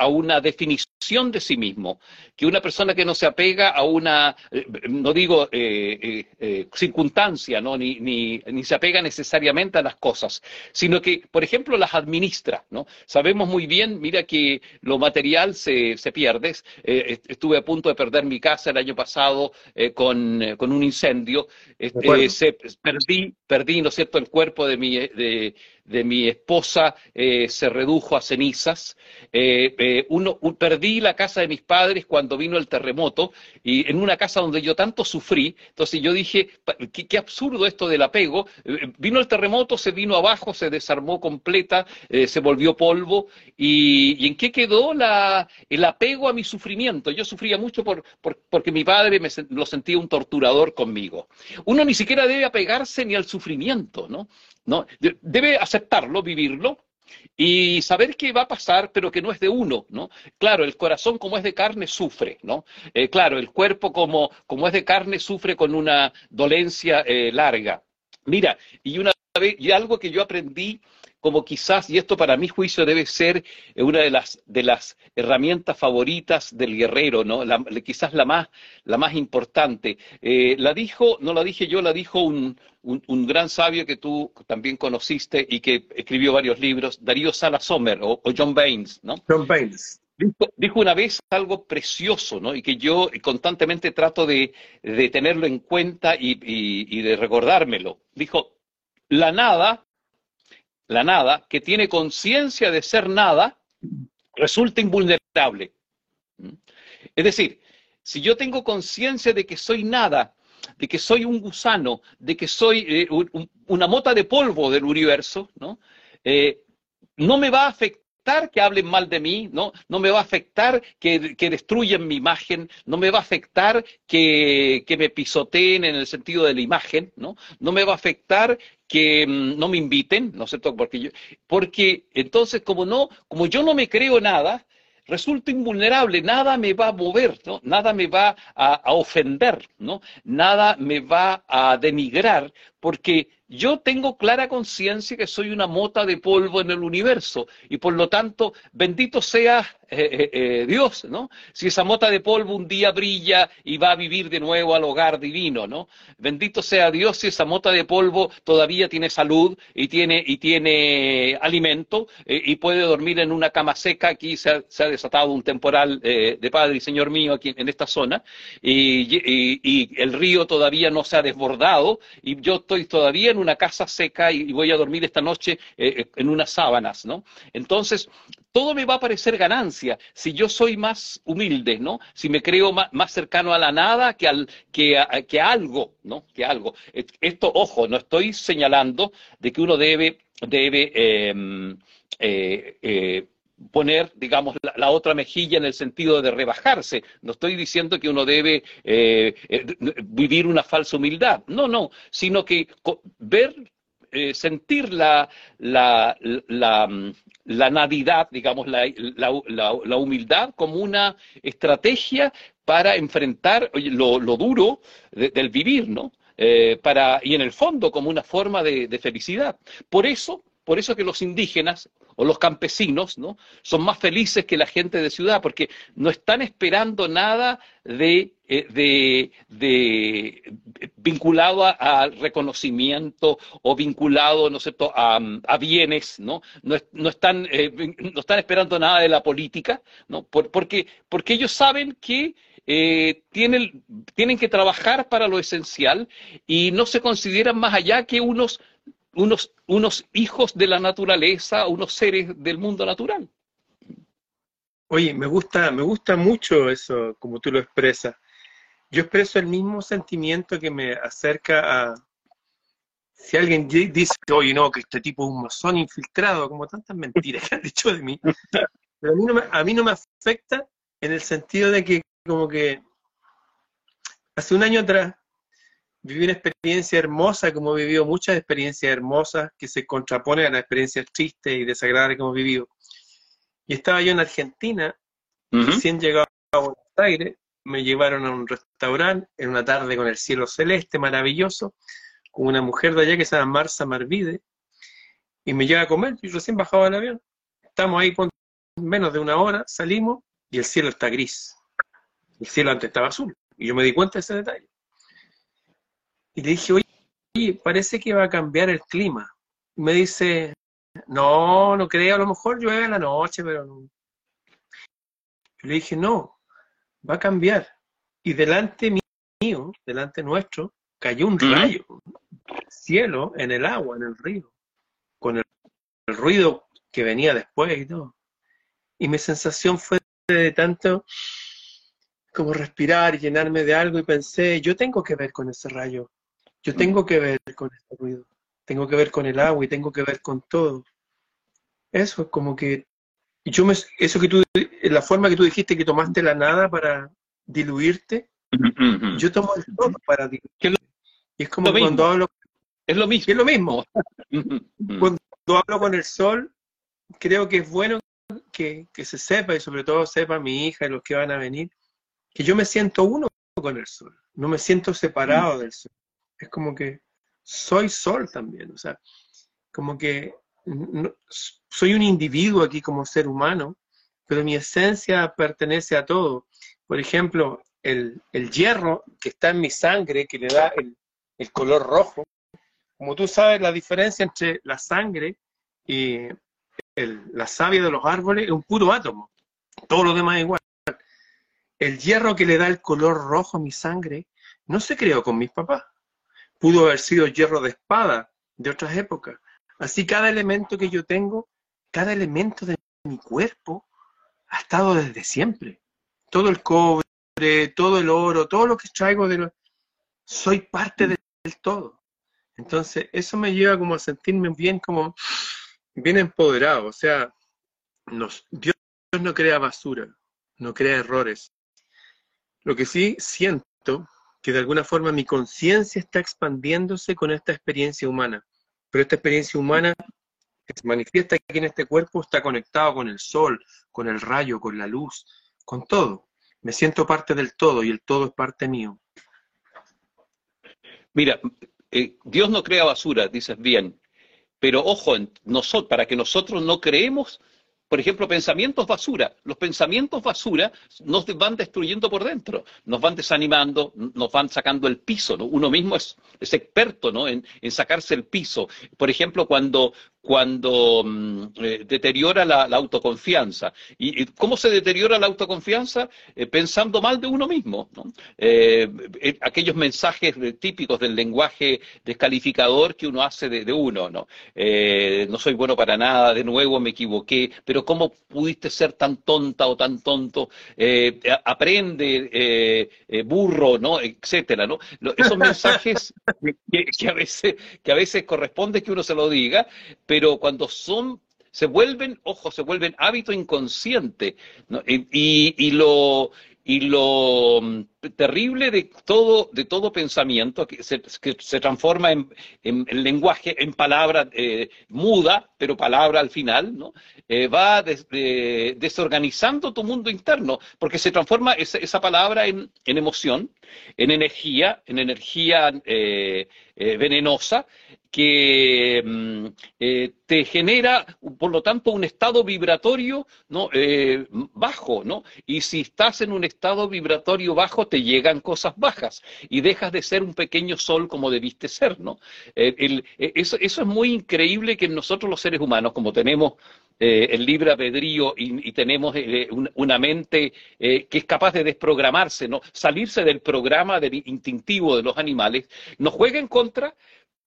a una definición de sí mismo, que una persona que no se apega a una, eh, no digo eh, eh, circunstancia, ¿no? Ni, ni, ni, se apega necesariamente a las cosas, sino que, por ejemplo, las administra. ¿no? Sabemos muy bien, mira que lo material se, se pierde. estuve a punto de perder mi casa el año pasado con, con, un incendio. se, perdí, perdí, ¿no es cierto?, el cuerpo de mi, de, de mi esposa se redujo a cenizas. uno, perdí la casa de mis padres cuando vino el terremoto y en una casa donde yo tanto sufrí, entonces yo dije, qué, absurdo esto del apego, eh, vino el terremoto, se vino abajo, se desarmó completa, eh, se volvió polvo y, en qué quedó la, el apego a mi sufrimiento. Yo sufría mucho por, porque mi padre me, lo sentía un torturador conmigo. Uno ni siquiera debe apegarse ni al sufrimiento, ¿no? ¿No? Debe aceptarlo, vivirlo, y saber qué va a pasar, pero que no es de uno, ¿no? Claro, el corazón como es de carne sufre, ¿no? Eh, claro, el cuerpo como, como, es de carne sufre con una dolencia eh, larga. Mira, y, una, y algo que yo aprendí como quizás, y esto para mi juicio debe ser eh, una de las, de las herramientas favoritas del guerrero, ¿no? quizás la más, la más importante. Eh, la dijo, no la dije yo, la dijo un, un, gran sabio que tú también conociste y que escribió varios libros, Darío Sala Sommer o, John Baines, ¿no? John Baines. Dijo, una vez algo precioso, ¿no? Y que yo constantemente trato de, de tenerlo en cuenta y, y de recordármelo. Dijo, la nada la nada, que tiene conciencia de ser nada, resulta invulnerable. ¿Mm? Es decir, si yo tengo conciencia de que soy nada, de que soy un gusano, de que soy eh, una mota de polvo del universo, ¿no? Eh, no me va a afectar que hablen mal de mí, ¿no? No me va a afectar que, que destruyan mi imagen, no me va a afectar que, que, me pisoteen en el sentido de la imagen, ¿no? No me va a afectar que mm, no me inviten, ¿no es cierto? Porque, yo, porque entonces como no, como yo no me creo nada, resulto invulnerable, nada me va a mover, ¿no? nada me va a, a, ofender, ¿no? nada me va a denigrar, porque yo tengo clara conciencia que soy una mota de polvo en el universo y por lo tanto, bendito sea eh, eh, eh, Dios, ¿no? Si esa mota de polvo un día brilla y va a vivir de nuevo al hogar divino, ¿no? Bendito sea Dios si esa mota de polvo todavía tiene salud y tiene, y tiene alimento eh, y puede dormir en una cama seca. Aquí se ha, desatado un temporal de Padre y Señor mío aquí en esta zona y, el río todavía no se ha desbordado y yo estoy todavía en una casa seca y, voy a dormir esta noche eh, en unas sábanas, ¿no? Entonces, todo me va a parecer ganancia si yo soy más humilde, ¿no? Si me creo más, cercano a la nada que, al, que, a, que algo, ¿no? Que algo. Esto, ojo, no estoy señalando de que uno debe, debe eh, eh, eh, poner, digamos, la, la, otra mejilla en el sentido de rebajarse. No estoy diciendo que uno debe eh, eh, vivir una falsa humildad. No, no, sino que ver eh, sentir la, la, la, la, navidad, digamos, la, la, humildad como una estrategia para enfrentar lo, lo duro de, del vivir, ¿no? Para, y en el fondo como una forma de, de felicidad. Por eso, por eso que los indígenas o los campesinos ¿no? son más felices que la gente de ciudad, porque no están esperando nada de, eh, de, de vinculado al reconocimiento o vinculado ¿no sé, a, a, bienes, ¿no? No, no, están, eh, no están esperando nada de la política, ¿no? Por, porque, porque ellos saben que eh, tienen, tienen que trabajar para lo esencial y no se consideran más allá que unos unos, unos hijos de la naturaleza, unos seres del mundo natural. Oye, me gusta, me gusta mucho eso, como tú lo expresas. Yo expreso el mismo sentimiento que me acerca a... Si alguien dice, oye, no, que este tipo es un masón infiltrado, como tantas mentiras que han dicho de mí, pero a no me, a mí no me afecta en el sentido de que como que hace un año atrás viví una experiencia hermosa, como he vivido muchas experiencias hermosas que se contraponen a las experiencias tristes y desagradables que hemos vivido. Y estaba yo en Argentina, uh -huh. recién llegado a Buenos Aires, me llevaron a un restaurante en una tarde con el cielo celeste, maravilloso, con una mujer de allá que se llama Marza Marvide, y me lleva a comer, y recién bajaba del avión. Estamos ahí por menos de una hora, salimos, y el cielo está gris. El cielo antes estaba azul, y yo me di cuenta de ese detalle. Y le dije, oye, parece que va a cambiar el clima. Y me dice, no, no creo, a lo mejor llueve en la noche, pero no. Yo le dije, no, va a cambiar. Y delante mío, delante nuestro, cayó un rayo, cielo, en el agua, en el río, con el, el ruido que venía después y todo. Y mi sensación fue de tanto como respirar y llenarme de algo y pensé, yo tengo que ver con ese rayo. Yo tengo que ver con este ruido, tengo que ver con el agua y tengo que ver con todo. Eso es como que, yo me, eso que tú, la forma que tú dijiste que tomaste la nada para diluirte, yo tomo el todo para diluirte. Y es como cuando hablo... Es lo mismo. Es lo mismo. cuando hablo con el sol, creo que es bueno que, que se sepa, y sobre todo sepa mi hija y los que van a venir, que yo me siento uno con el sol, no me siento separado del sol es como que soy sol también, o sea, como que soy un individuo aquí como ser humano, pero mi esencia pertenece a todo. Por ejemplo, el, el hierro que está en mi sangre, que le da el, el, color rojo, como tú sabes, la diferencia entre la sangre y el, la savia de los árboles es un puro átomo, todo lo demás es igual. El hierro que le da el color rojo a mi sangre no se creó con mis papás pudo haber sido hierro de espada de otras épocas. Así cada elemento que yo tengo, cada elemento de mi cuerpo ha estado desde siempre. Todo el cobre, todo el oro, todo lo que traigo de lo... soy parte del todo. Entonces, eso me lleva como a sentirme bien como bien empoderado, o sea, Dios no crea basura, no crea errores. Lo que sí siento que de alguna forma mi conciencia está expandiéndose con esta experiencia humana, pero esta experiencia humana que se manifiesta aquí en este cuerpo está conectado con el sol, con el rayo, con la luz, con todo. Me siento parte del todo y el todo es parte mío. Mira, eh, Dios no crea basura, dices bien, pero ojo, nosotros, para que nosotros no creemos por ejemplo, pensamientos basura. Los pensamientos basura nos van destruyendo por dentro, nos van desanimando, nos van sacando el piso. ¿no? Uno mismo es, experto en, sacarse el piso. Por ejemplo, cuando, cuando mm, eh, deteriora la, autoconfianza. ¿Y, cómo se deteriora la autoconfianza? Eh, pensando mal de uno mismo. Eh, aquellos mensajes típicos del lenguaje descalificador que uno hace de, de uno. ¿no? no soy bueno para nada, de nuevo me equivoqué, pero ¿cómo pudiste ser tan tonta o tan tonto? Aprende, burro, ¿no? Etcétera, ¿no? Esos mensajes que, a veces, que a veces corresponde que uno se lo diga, pero cuando son se vuelven, ojo, se vuelven hábito inconsciente. y, lo, y lo mm, terrible de todo, de todo pensamiento que se, transforma en, lenguaje, en palabra eh, muda, pero palabra al final, ¿no? Eh, va desorganizando tu mundo interno, porque se transforma esa, palabra en, emoción, en energía, en energía eh, venenosa, que mm, eh, te genera, por lo tanto, un estado vibratorio ¿no? Eh, bajo, ¿no? Y si estás en un estado vibratorio bajo, te llegan cosas bajas y dejas de ser un pequeño sol como debiste ser, ¿no? Eh, eso, es muy increíble que nosotros los seres humanos, como tenemos el libre albedrío y, tenemos una mente que es capaz de desprogramarse, ¿no? salirse del programa del instintivo de los animales, nos juega en contra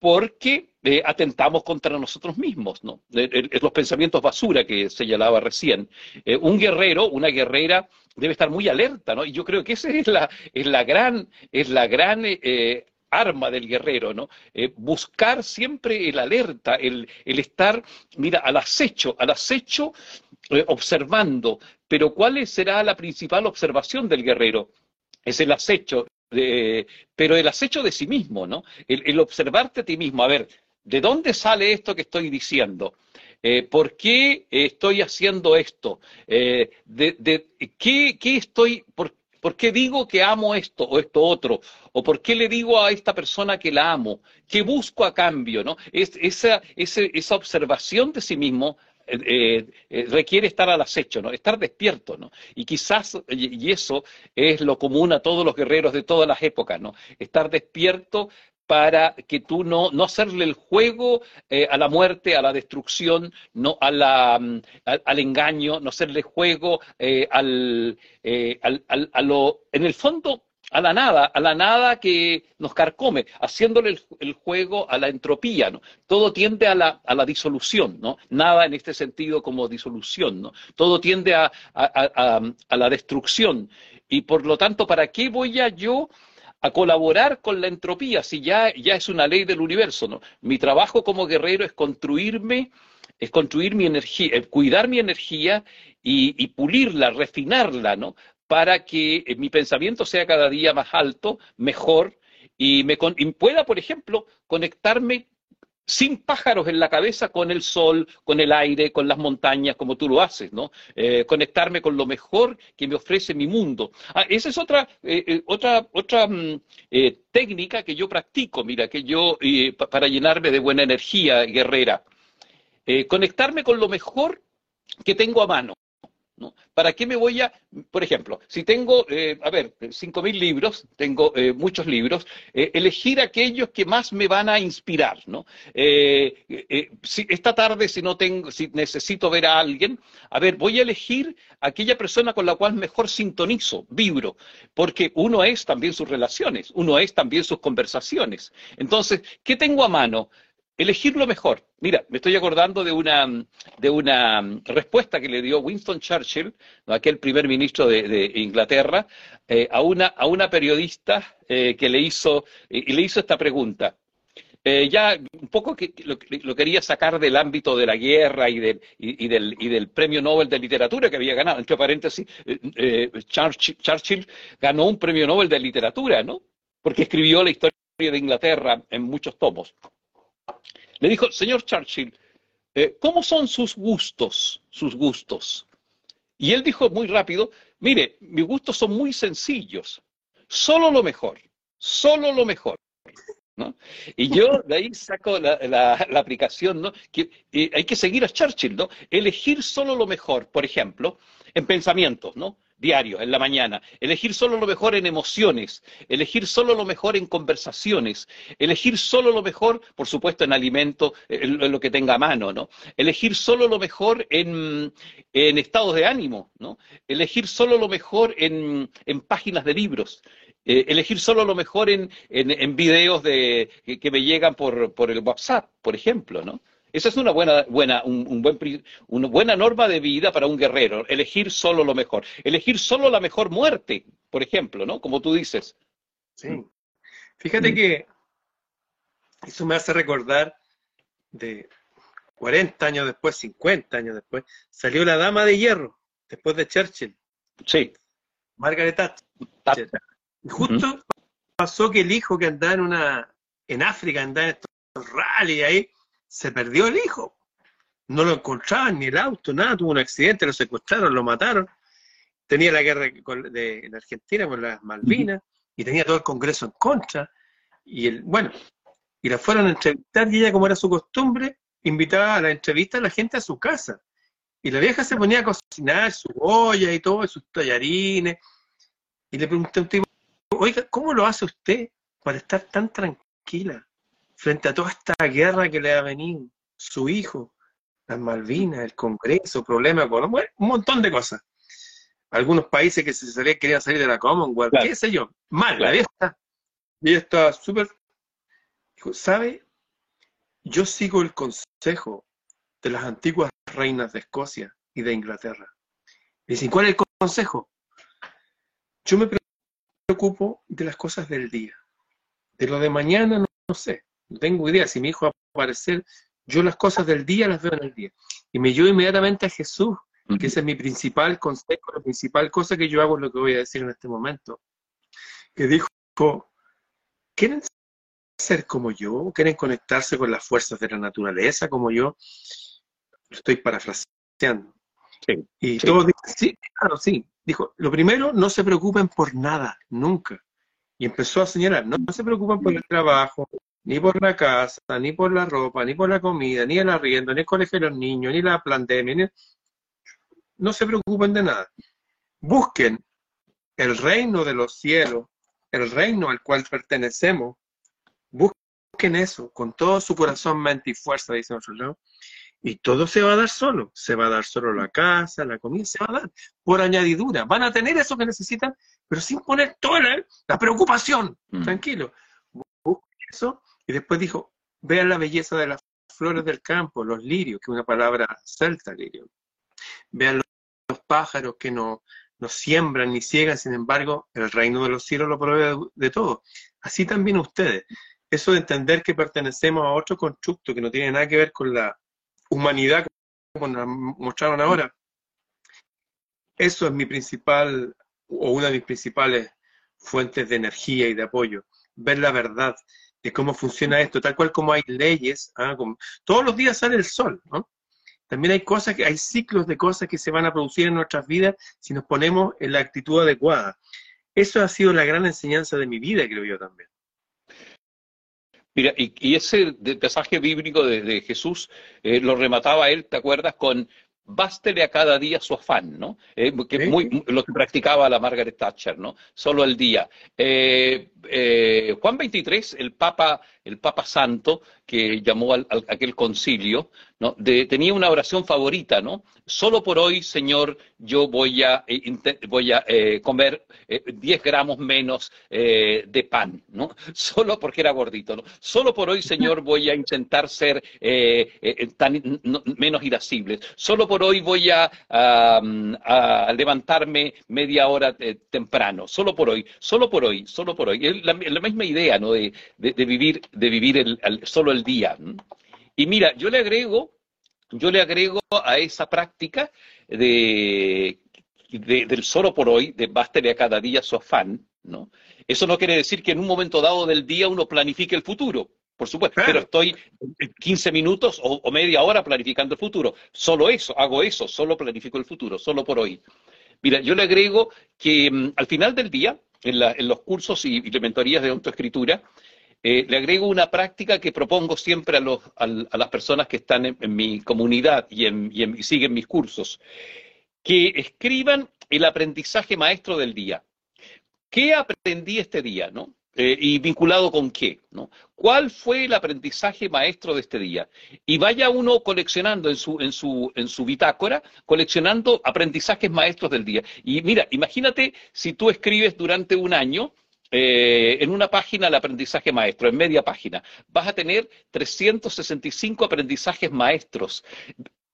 porque eh, atentamos contra nosotros mismos, ¿no? los pensamientos basura que señalaba recién. Eh, un guerrero, una guerrera, debe estar muy alerta, ¿no? Y yo creo que esa es la, es la gran, es la gran eh, arma del guerrero, ¿no? buscar siempre el alerta, el, el, estar, mira, al acecho, al acecho, observando. Pero ¿cuál será la principal observación del guerrero? Es el acecho, pero el acecho de sí mismo, ¿no? El, observarte a ti mismo, a ver, ¿de dónde sale esto que estoy diciendo? Eh, ¿Por qué estoy haciendo esto? Eh, de, ¿qué, estoy, por, qué digo que amo esto o esto otro? ¿O por qué le digo a esta persona que la amo? ¿Qué busco a cambio? ¿no? esa, esa observación de sí mismo eh, eh, requiere estar al acecho, ¿no? estar despierto. ¿no? Y quizás, y eso es lo común a todos los guerreros de todas las épocas, ¿no? estar despierto para que tú no, no hacerle el juego eh, a la muerte, a la destrucción, no a la, mm, al, engaño, no hacerle juego al, al, a lo, en el fondo, a la nada, a la nada que nos carcome, haciéndole el, juego a la entropía, ¿no? Todo tiende a la, a la, disolución, ¿no? Nada en este sentido como disolución, ¿no? Todo tiende a, a, la destrucción. Y por lo tanto, ¿para qué voy a yo a colaborar con la entropía si ya, ya es una ley del universo, ¿no? Mi trabajo como guerrero es construirme es construir mi energía, cuidar mi energía y, y, pulirla, refinarla, ¿no? para que eh, mi pensamiento sea cada día más alto, mejor, y, me pueda, por ejemplo, conectarme sin pájaros en la cabeza con el sol, con el aire, con las montañas, como tú lo haces, ¿no? Eh, conectarme con lo mejor que me ofrece mi mundo. Ah, esa es otra, eh, otra, otra mm, técnica que yo practico, mira, que yo, para llenarme de buena energía guerrera. conectarme con lo mejor que tengo a mano. ¿Para qué me voy a, por ejemplo, si tengo, eh, a ver, 5.000 libros, tengo eh, muchos libros, eh, elegir aquellos que más me van a inspirar, ¿no? Esta tarde, si no tengo, si necesito ver a alguien, a ver, voy a elegir aquella persona con la cual mejor sintonizo, vibro, porque uno es también sus relaciones, uno es también sus conversaciones. Entonces, ¿qué tengo a mano? Elegir lo mejor. Mira, me estoy acordando de una, de una respuesta que le dio Winston Churchill, aquel primer ministro de, Inglaterra, eh, a, una, a una periodista eh, que le hizo, y le hizo esta pregunta. eh, ya un poco que, lo, quería sacar del ámbito de la guerra y del, y, del, y del premio Nobel de literatura que había ganado. Entre paréntesis, Churchill, ganó un premio Nobel de literatura, ¿no? Porque escribió la historia de Inglaterra en muchos tomos. Le dijo, señor Churchill, ¿cómo son sus gustos? Sus gustos. Y él dijo muy rápido, mire, mis gustos son muy sencillos, solo lo mejor, solo lo mejor. ¿no? Y yo de ahí saco la, aplicación, ¿no? Que hay que seguir a Churchill, ¿no? Elegir solo lo mejor, por ejemplo, en pensamientos, ¿no? Diarios, en la mañana. Elegir solo lo mejor en emociones. Elegir solo lo mejor en conversaciones. Elegir solo lo mejor, por supuesto, en alimento, en lo que tenga a mano, ¿no? Elegir solo lo mejor en, en estados de ánimo, ¿no? Elegir solo lo mejor en, en páginas de libros. Eh, elegir solo lo mejor en, en, videos de, que, me llegan por, por, el WhatsApp, por ejemplo, ¿no? Esa es una buena, buena, un, buen, una buena norma de vida para un guerrero, elegir solo lo mejor. Elegir solo la mejor muerte, por ejemplo, ¿no? Como tú dices. Sí. Fíjate mm. que eso me hace recordar de 40 años después, 50 años después, salió la Dama de Hierro, después de Churchill. Sí. Margaret Thatcher. Y justo pasó que el hijo que andaba en una, en África, andaba en estos rallies ahí, se perdió el hijo. No lo encontraban, ni el auto, nada, tuvo un accidente, lo secuestraron, lo mataron. Tenía la guerra de, en Argentina con las Malvinas, y tenía todo el Congreso en contra. Y el, bueno, y la fueron a entrevistar, y ella, como era su costumbre, invitaba a la entrevista a la gente a su casa. Y la vieja se ponía a cocinar su olla y todo, sus tallarines. Y le pregunté a un tipo, Oiga, ¿cómo lo hace usted para estar tan tranquila frente a toda esta guerra que le ha venido? Su hijo, las Malvinas, el Congreso, problemas con un montón de cosas. Algunos países que se salían, querían salir de la Commonwealth, qué sé yo. Mal, la vieja. Y ella está súper... Dijo, ¿sabe? Yo sigo el consejo de las antiguas reinas de Escocia y de Inglaterra. Dicen, ¿cuál es el consejo? Yo me preocupo de las cosas del día. De lo de mañana no, sé, no tengo idea. Si mi hijo va a aparecer, yo las cosas del día las veo en el día. Y me llevo inmediatamente a Jesús, que ese es mi principal consejo, la principal cosa que yo hago es lo que voy a decir en este momento. Que dijo, ¿quieren ser como yo? ¿Quieren conectarse con las fuerzas de la naturaleza como yo? Estoy parafraseando. y todos dicen, sí, claro, sí. Dijo, lo primero, no se preocupen por nada, nunca. Y empezó a señalar, no, se preocupen por el trabajo, ni por la casa, ni por la ropa, ni por la comida, ni el arriendo, ni el colegio de los niños, ni la pandemia. No se preocupen de nada. Busquen el reino de los cielos, el reino al cual pertenecemos. Busquen eso con todo su corazón, mente y fuerza, dice nosotros. Y todo se va a dar solo. Se va a dar solo la casa, la comida, se va a dar por añadidura. Van a tener eso que necesitan, pero sin poner toda la, preocupación. Mm. Tranquilo. Busquen eso. Y después dijo, vean la belleza de las flores del campo, los lirios, que es una palabra celta, lirio. Vean los, pájaros que no, no siembran ni ciegan, sin embargo, el reino de los cielos lo provee de todo. Así también ustedes. Eso de entender que pertenecemos a otro constructo que no tiene nada que ver con la humanidad, como nos mostraron ahora. Eso es mi principal, o una de mis principales fuentes de energía y de apoyo. Ver la verdad de cómo funciona esto, tal cual como hay leyes, ¿ah? todos los días sale el sol, ¿no? También hay cosas que, hay ciclos de cosas que se van a producir en nuestras vidas si nos ponemos en la actitud adecuada. Eso ha sido la gran enseñanza de mi vida, creo yo también. Mira, y, ese pasaje bíblico de, Jesús eh, lo remataba él, ¿te acuerdas? Con bástele a cada día su afán, ¿no? Eh, que muy, lo que practicaba la Margaret Thatcher, ¿no? Solo el día. Eh, Juan 23, el Papa, el Papa Santo, que llamó al, aquel concilio, ¿no? tenía una oración favorita, ¿no? Solo por hoy, Señor, yo voy a, eh, voy a eh, comer 10 eh, gramos menos de pan, ¿no? Solo porque era gordito, ¿no? Solo por hoy, Señor, voy a intentar ser tan, menos irascible. Solo por hoy voy a, levantarme media hora temprano. Solo por hoy, solo por hoy, solo por hoy. La, la misma idea, ¿no? De, de, vivir de vivir el, solo el día. Y mira, yo le agrego, yo le agrego a esa práctica de, del solo por hoy, de bástele a cada día su afán, ¿no? Eso no quiere decir que en un momento dado del día uno planifique el futuro, por supuesto, pero estoy 15 minutos o, media hora planificando el futuro. Solo eso, hago eso, solo planifico el futuro, solo por hoy. Mira, yo le agrego que mm, al final del día, en, los cursos y, y mentorías de autoescritura, eh, le agrego una práctica que propongo siempre a, las personas que están en, mi comunidad y, y siguen mis cursos, que escriban el aprendizaje maestro del día. ¿Qué aprendí este día? ¿no? Eh, y vinculado con qué, ¿no? ¿Cuál fue el aprendizaje maestro de este día? Y vaya uno coleccionando en en su, en su bitácora, coleccionando aprendizajes maestros del día. Y mira, imagínate si tú escribes durante un año eh, en una página el aprendizaje maestro, en media página, vas a tener 365 aprendizajes maestros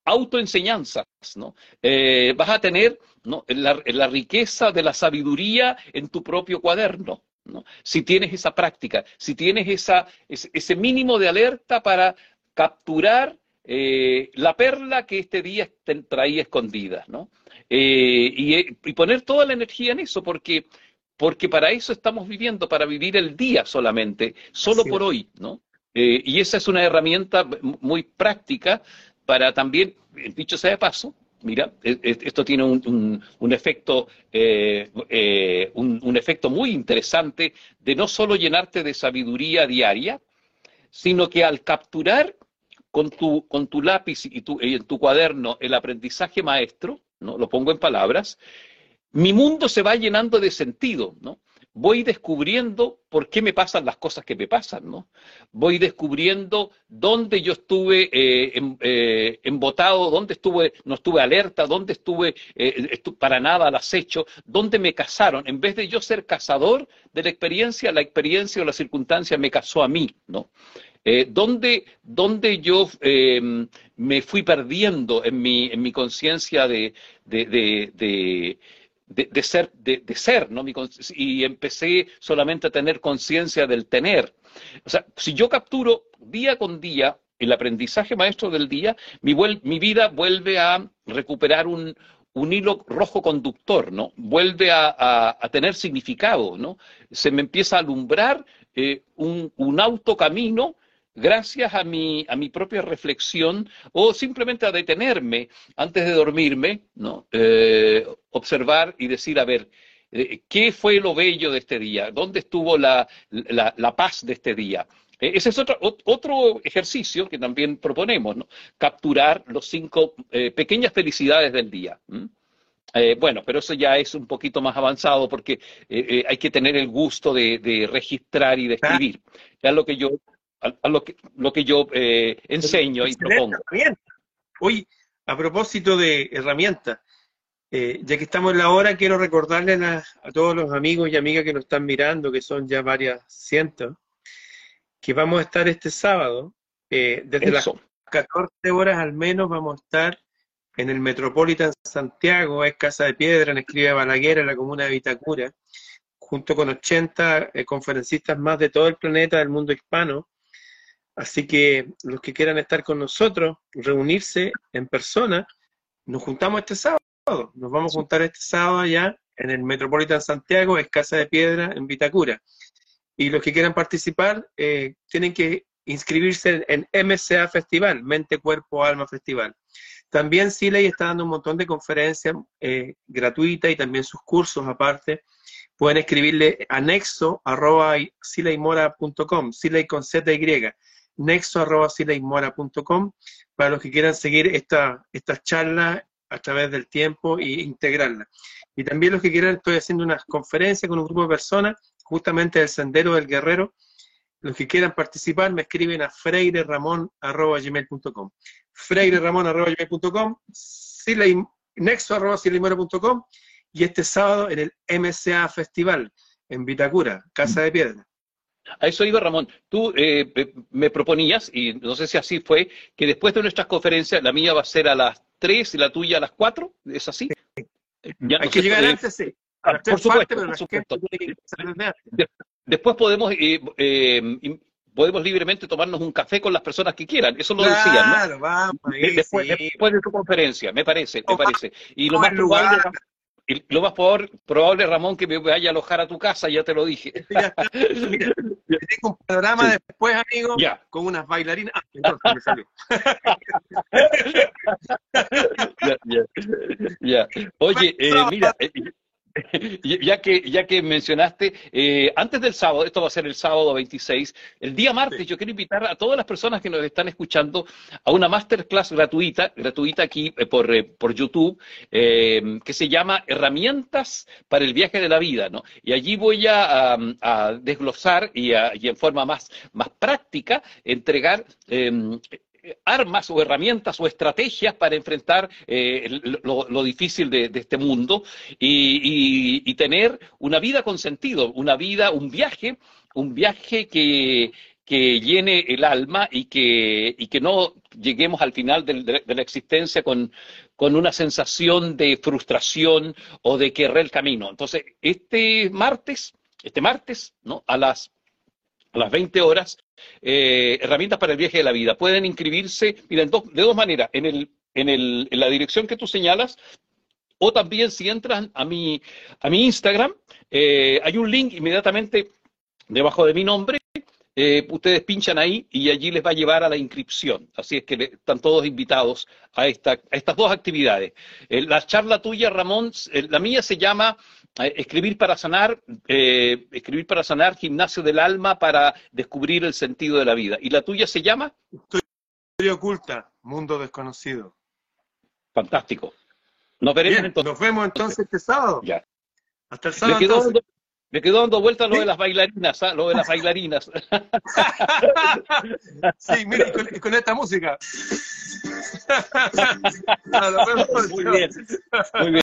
autoenseñanzas, ¿no? Eh, vas a tener la, riqueza de la sabiduría en tu propio cuaderno, si tienes esa práctica, si tienes ese mínimo de alerta para capturar eh, la perla que este día traía escondida, ¿no? Y, poner toda la energía en eso, porque, porque para eso estamos viviendo, para vivir el día solamente, solo por hoy, ¿no? Eh, y esa es una herramienta muy práctica para también, dicho sea de paso, mira, e, e, esto tiene un, efecto, eh, eh, un, efecto muy interesante de no solo llenarte de sabiduría diaria, sino que al capturar con tu, con tu lápiz y, tu, y en tu cuaderno el aprendizaje maestro, ¿no? lo pongo en palabras, mi mundo se va llenando de sentido, ¿no? voy descubriendo por qué me pasan las cosas que me pasan, ¿no? Voy descubriendo dónde yo estuve eh, eh, embotado, dónde estuve, no estuve alerta, dónde estuve eh, para nada al acecho, dónde me casaron. En vez de yo ser cazador de la experiencia, la experiencia o la circunstancia me casó a mí, ¿no? ¿dónde, yo me fui perdiendo en mi, en mi conciencia de, ser, de, ser, ¿no? y empecé solamente a tener conciencia del tener. O sea, si yo capturo día con día el aprendizaje maestro del día, mi, mi vida vuelve a recuperar un, un hilo rojo conductor, ¿no? Vuelve a, a, tener significado, ¿no? Se me empieza a alumbrar eh, un, un autocamino gracias a mi, a mi propia reflexión o simplemente a detenerme antes de dormirme, ¿no? Eh, observar y decir, a ver, eh, ¿qué fue lo bello de este día? ¿Dónde estuvo la, la, paz de este día? Eh, ese es otro, otro, ejercicio que también proponemos, ¿no? capturar los cinco pequeñas felicidades del día. bueno, pero eso ya es un poquito más avanzado porque hay que tener el gusto de, de registrar y de escribir. Es lo que yo a, lo, que, lo que yo eh, enseño y propongo. Hoy, a propósito de herramientas, eh, ya que estamos en la hora, quiero recordarle a, todos los amigos y amigas que nos están mirando, que son ya varias cientos, que vamos a estar este sábado, eh, desde las 14 horas al menos, vamos a estar en el Metropolitan Santiago, es Casa de Piedra, en Escribe Balaguer, en la comuna de Vitacura, junto con 80 conferencistas más de todo el planeta, del mundo hispano, Así que los que quieran estar con nosotros, reunirse en persona, nos juntamos este sábado. Nos vamos a juntar este sábado allá en el Metropolitan Santiago, es Casa de Piedra, en Vitacura. Y los que quieran participar eh, tienen que inscribirse en MCA Festival, Mente, Cuerpo, Alma Festival. También Siley está dando un montón de conferencias eh, gratuitas y también sus cursos aparte. Pueden escribirle anexo arroba sileymora.com, Siley con Z y nexo.sileimora.com para los que quieran seguir esta, estas charlas a través del tiempo e integrarlas. Y también los que quieran, estoy haciendo unas conferencias con un grupo de personas, justamente del Sendero del Guerrero. Los que quieran participar me escriben a freireramon.gmail.com freireramon.gmail.com nexo.sileimora.com y este sábado en el MCA Festival en Vitacura, Casa de Piedra. A eso iba Ramón. Tú eh, me proponías, y no sé si así fue, que después de nuestras conferencias, la mía va a ser a las 3 y la tuya a las 4, ¿es así? Hay que llegar antes, sí. por supuesto, por supuesto. después podemos, eh, eh, podemos libremente tomarnos un café con las personas que quieran. Eso lo decían, ¿no? Vamos, ahí, después, sí. después de tu conferencia, me parece, me parece. Y lo más lugar. Y lo más probable, probable, Ramón, que me vaya a alojar a tu casa, ya te lo dije. Ya está. Mira, tengo un panorama Sí. después, amigo, Ya. con unas bailarinas. Ah, entonces me salió. ya, ya, ya. Oye, eh, mira, eh, ya que, ya que mencionaste, eh, antes del sábado, esto va a ser el sábado 26, el día martes Sí. yo quiero invitar a todas las personas que nos están escuchando a una masterclass gratuita, gratuita aquí eh, por, eh, por YouTube, que se llama Herramientas para el viaje de la vida, ¿no? Y allí voy a, a- a desglosar y, a- y en forma más, más práctica entregar eh, armas o herramientas o estrategias para enfrentar eh, lo, difícil de, este mundo y, tener una vida con sentido, una vida, un viaje, un viaje que, que llene el alma y que, y que no lleguemos al final de, la existencia con, con una sensación de frustración o de que el camino. Entonces, este martes, este martes, ¿no? A las a las 20 horas, eh, herramientas para el viaje de la vida. Pueden inscribirse, mira, en dos- de dos maneras, en, el, en, el, en la dirección que tú señalas, o también si entran a mi, a mi Instagram, eh, hay un link inmediatamente debajo de mi nombre, eh, ustedes pinchan ahí y allí les va a llevar a la inscripción. Así es que están todos invitados a, esta, a estas dos actividades. La charla tuya, Ramón, la mía se llama Escribir para sanar, eh, Escribir para sanar, Gimnasio del alma para descubrir el sentido de la vida. ¿Y la tuya se llama? Historia oculta, mundo desconocido. Fantástico. Nos veremos Bien, entonces. nos vemos entonces este sábado. Ya. Hasta el Me sábado. quedó, entonces. dando, me quedó dando vueltas lo ¿Sí? de las bailarinas, ¿ah? lo de las bailarinas. sí, mira, y con, con esta música. Nos vemos. Muy bien. Muy bien.